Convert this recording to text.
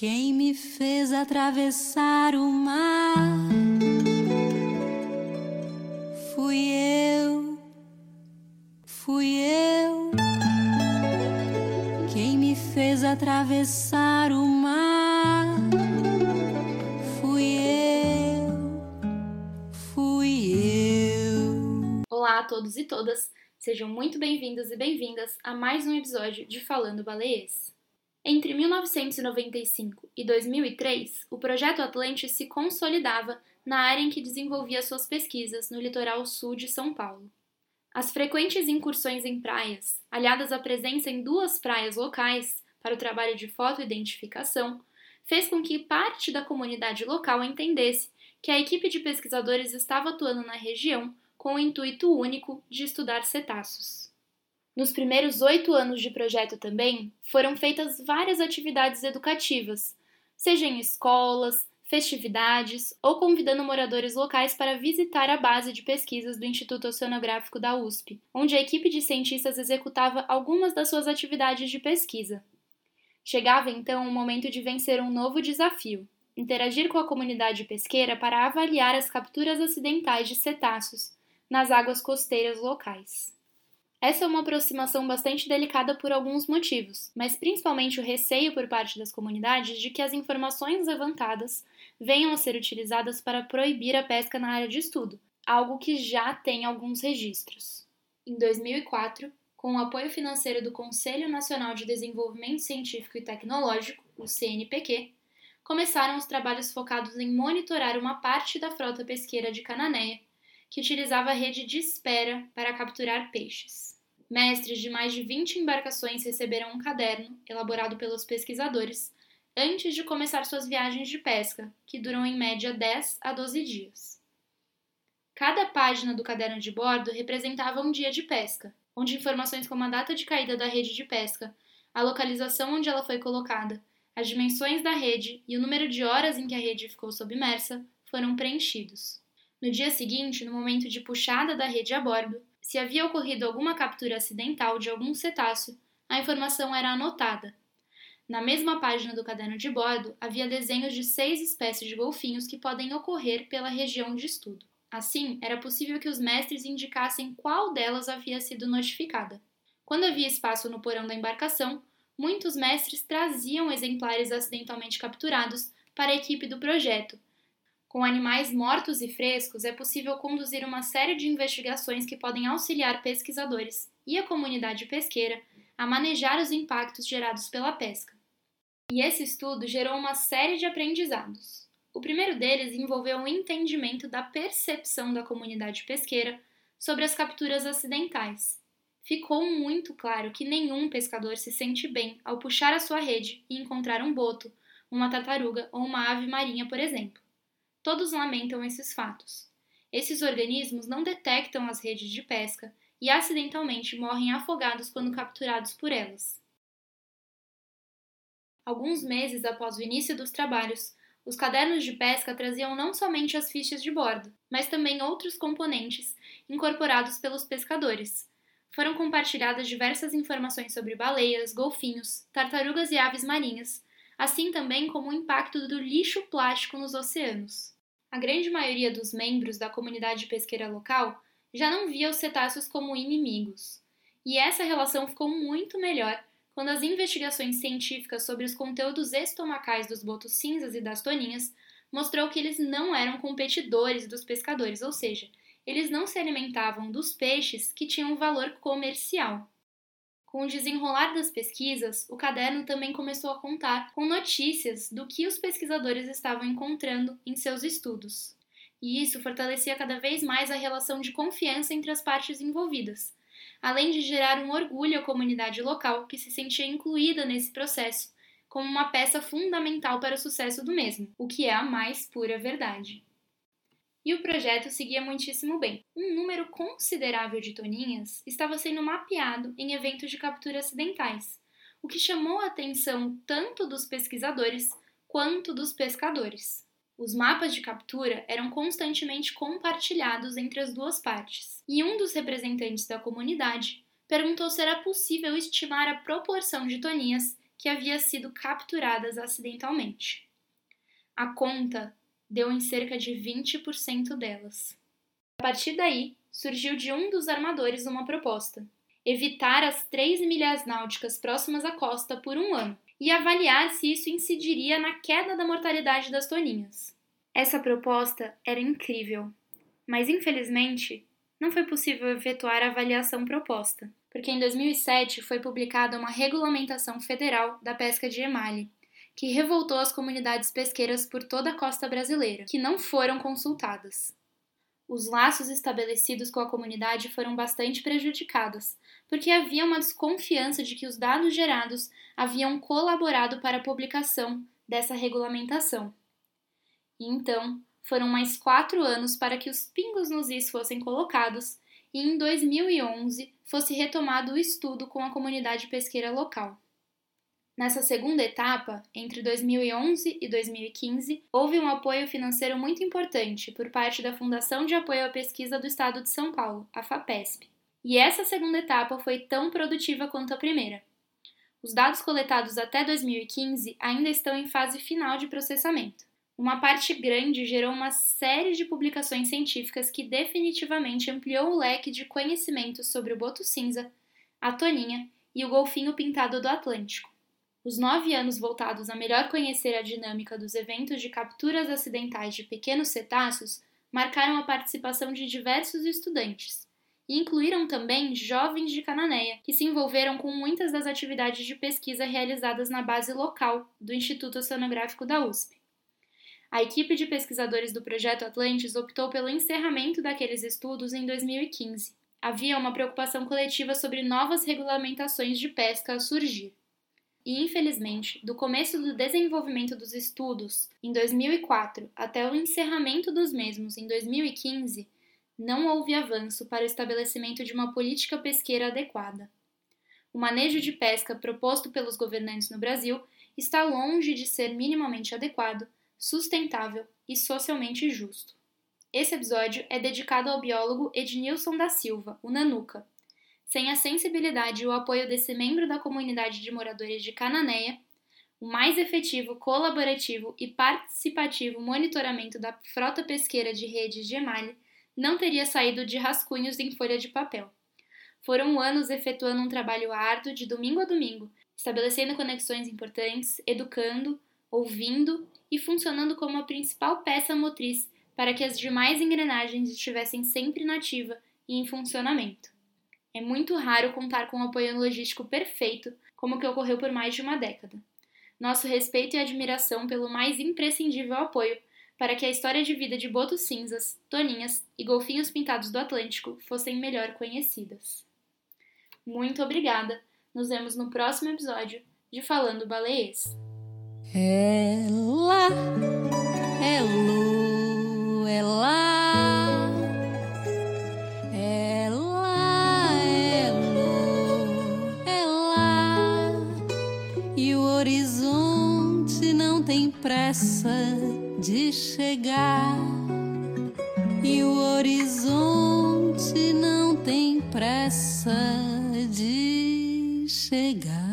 Quem me fez atravessar o mar fui eu, fui eu. Quem me fez atravessar o mar fui eu, fui eu. Olá a todos e todas, sejam muito bem-vindos e bem-vindas a mais um episódio de Falando Baleias. Entre 1995 e 2003, o Projeto Atlantis se consolidava na área em que desenvolvia suas pesquisas no litoral sul de São Paulo. As frequentes incursões em praias, aliadas à presença em duas praias locais para o trabalho de fotoidentificação, fez com que parte da comunidade local entendesse que a equipe de pesquisadores estava atuando na região com o intuito único de estudar cetáceos. Nos primeiros oito anos de projeto também foram feitas várias atividades educativas, seja em escolas, festividades ou convidando moradores locais para visitar a base de pesquisas do Instituto Oceanográfico da USP, onde a equipe de cientistas executava algumas das suas atividades de pesquisa. Chegava então o momento de vencer um novo desafio: interagir com a comunidade pesqueira para avaliar as capturas acidentais de cetáceos nas águas costeiras locais. Essa é uma aproximação bastante delicada por alguns motivos, mas principalmente o receio por parte das comunidades de que as informações levantadas venham a ser utilizadas para proibir a pesca na área de estudo, algo que já tem alguns registros. Em 2004, com o apoio financeiro do Conselho Nacional de Desenvolvimento Científico e Tecnológico, o CNPq, começaram os trabalhos focados em monitorar uma parte da frota pesqueira de Cananéia, que utilizava rede de espera para capturar peixes. Mestres de mais de 20 embarcações receberam um caderno, elaborado pelos pesquisadores, antes de começar suas viagens de pesca, que duram em média 10 a 12 dias. Cada página do caderno de bordo representava um dia de pesca, onde informações como a data de caída da rede de pesca, a localização onde ela foi colocada, as dimensões da rede e o número de horas em que a rede ficou submersa foram preenchidos. No dia seguinte, no momento de puxada da rede a bordo, se havia ocorrido alguma captura acidental de algum cetáceo, a informação era anotada. Na mesma página do caderno de bordo, havia desenhos de seis espécies de golfinhos que podem ocorrer pela região de estudo. Assim, era possível que os mestres indicassem qual delas havia sido notificada. Quando havia espaço no porão da embarcação, muitos mestres traziam exemplares acidentalmente capturados para a equipe do projeto, com animais mortos e frescos, é possível conduzir uma série de investigações que podem auxiliar pesquisadores e a comunidade pesqueira a manejar os impactos gerados pela pesca. E esse estudo gerou uma série de aprendizados. O primeiro deles envolveu o entendimento da percepção da comunidade pesqueira sobre as capturas acidentais. Ficou muito claro que nenhum pescador se sente bem ao puxar a sua rede e encontrar um boto, uma tartaruga ou uma ave marinha, por exemplo. Todos lamentam esses fatos. Esses organismos não detectam as redes de pesca e acidentalmente morrem afogados quando capturados por elas. Alguns meses após o início dos trabalhos, os cadernos de pesca traziam não somente as fichas de bordo, mas também outros componentes incorporados pelos pescadores. Foram compartilhadas diversas informações sobre baleias, golfinhos, tartarugas e aves marinhas, assim também como o impacto do lixo plástico nos oceanos. A grande maioria dos membros da comunidade pesqueira local já não via os cetáceos como inimigos, e essa relação ficou muito melhor quando as investigações científicas sobre os conteúdos estomacais dos botos cinzas e das toninhas mostrou que eles não eram competidores dos pescadores, ou seja, eles não se alimentavam dos peixes que tinham valor comercial. Com o desenrolar das pesquisas, o caderno também começou a contar com notícias do que os pesquisadores estavam encontrando em seus estudos. E isso fortalecia cada vez mais a relação de confiança entre as partes envolvidas, além de gerar um orgulho à comunidade local que se sentia incluída nesse processo como uma peça fundamental para o sucesso do mesmo, o que é a mais pura verdade. E o projeto seguia muitíssimo bem. Um número considerável de toninhas estava sendo mapeado em eventos de captura acidentais, o que chamou a atenção tanto dos pesquisadores quanto dos pescadores. Os mapas de captura eram constantemente compartilhados entre as duas partes, e um dos representantes da comunidade perguntou se era possível estimar a proporção de toninhas que havia sido capturadas acidentalmente. A conta deu em cerca de 20% delas. A partir daí, surgiu de um dos armadores uma proposta: evitar as três milhas náuticas próximas à costa por um ano e avaliar se isso incidiria na queda da mortalidade das toninhas. Essa proposta era incrível, mas infelizmente não foi possível efetuar a avaliação proposta, porque em 2007 foi publicada uma regulamentação federal da pesca de emalhe, que revoltou as comunidades pesqueiras por toda a costa brasileira, que não foram consultadas. Os laços estabelecidos com a comunidade foram bastante prejudicados, porque havia uma desconfiança de que os dados gerados haviam colaborado para a publicação dessa regulamentação. E então, foram mais quatro anos para que os pingos nos is fossem colocados e em 2011 fosse retomado o estudo com a comunidade pesqueira local. Nessa segunda etapa, entre 2011 e 2015, houve um apoio financeiro muito importante por parte da Fundação de Apoio à Pesquisa do Estado de São Paulo, a FAPESP. E essa segunda etapa foi tão produtiva quanto a primeira. Os dados coletados até 2015 ainda estão em fase final de processamento. Uma parte grande gerou uma série de publicações científicas que definitivamente ampliou o leque de conhecimentos sobre o boto cinza, a toninha e o golfinho pintado do Atlântico. Os nove anos voltados a melhor conhecer a dinâmica dos eventos de capturas acidentais de pequenos cetáceos marcaram a participação de diversos estudantes, e incluíram também jovens de Cananéia, que se envolveram com muitas das atividades de pesquisa realizadas na base local do Instituto Oceanográfico da USP. A equipe de pesquisadores do Projeto Atlantis optou pelo encerramento daqueles estudos em 2015. Havia uma preocupação coletiva sobre novas regulamentações de pesca a surgir. E, infelizmente, do começo do desenvolvimento dos estudos, em 2004, até o encerramento dos mesmos, em 2015, não houve avanço para o estabelecimento de uma política pesqueira adequada. O manejo de pesca proposto pelos governantes no Brasil está longe de ser minimamente adequado, sustentável e socialmente justo. Esse episódio é dedicado ao biólogo Ednilson da Silva, o Nanuca, sem a sensibilidade e o apoio desse membro da comunidade de moradores de Cananéia, o mais efetivo, colaborativo e participativo monitoramento da frota pesqueira de redes de emalhe não teria saído de rascunhos em folha de papel. Foram anos efetuando um trabalho árduo de domingo a domingo, estabelecendo conexões importantes, educando, ouvindo e funcionando como a principal peça motriz para que as demais engrenagens estivessem sempre nativa e em funcionamento. É muito raro contar com um apoio logístico perfeito, como o que ocorreu por mais de uma década. Nosso respeito e admiração pelo mais imprescindível apoio para que a história de vida de botos cinzas, toninhas e golfinhos pintados do Atlântico fossem melhor conhecidas. Muito obrigada! Nos vemos no próximo episódio de Falando Baleês. Ela horizonte não tem pressa de chegar.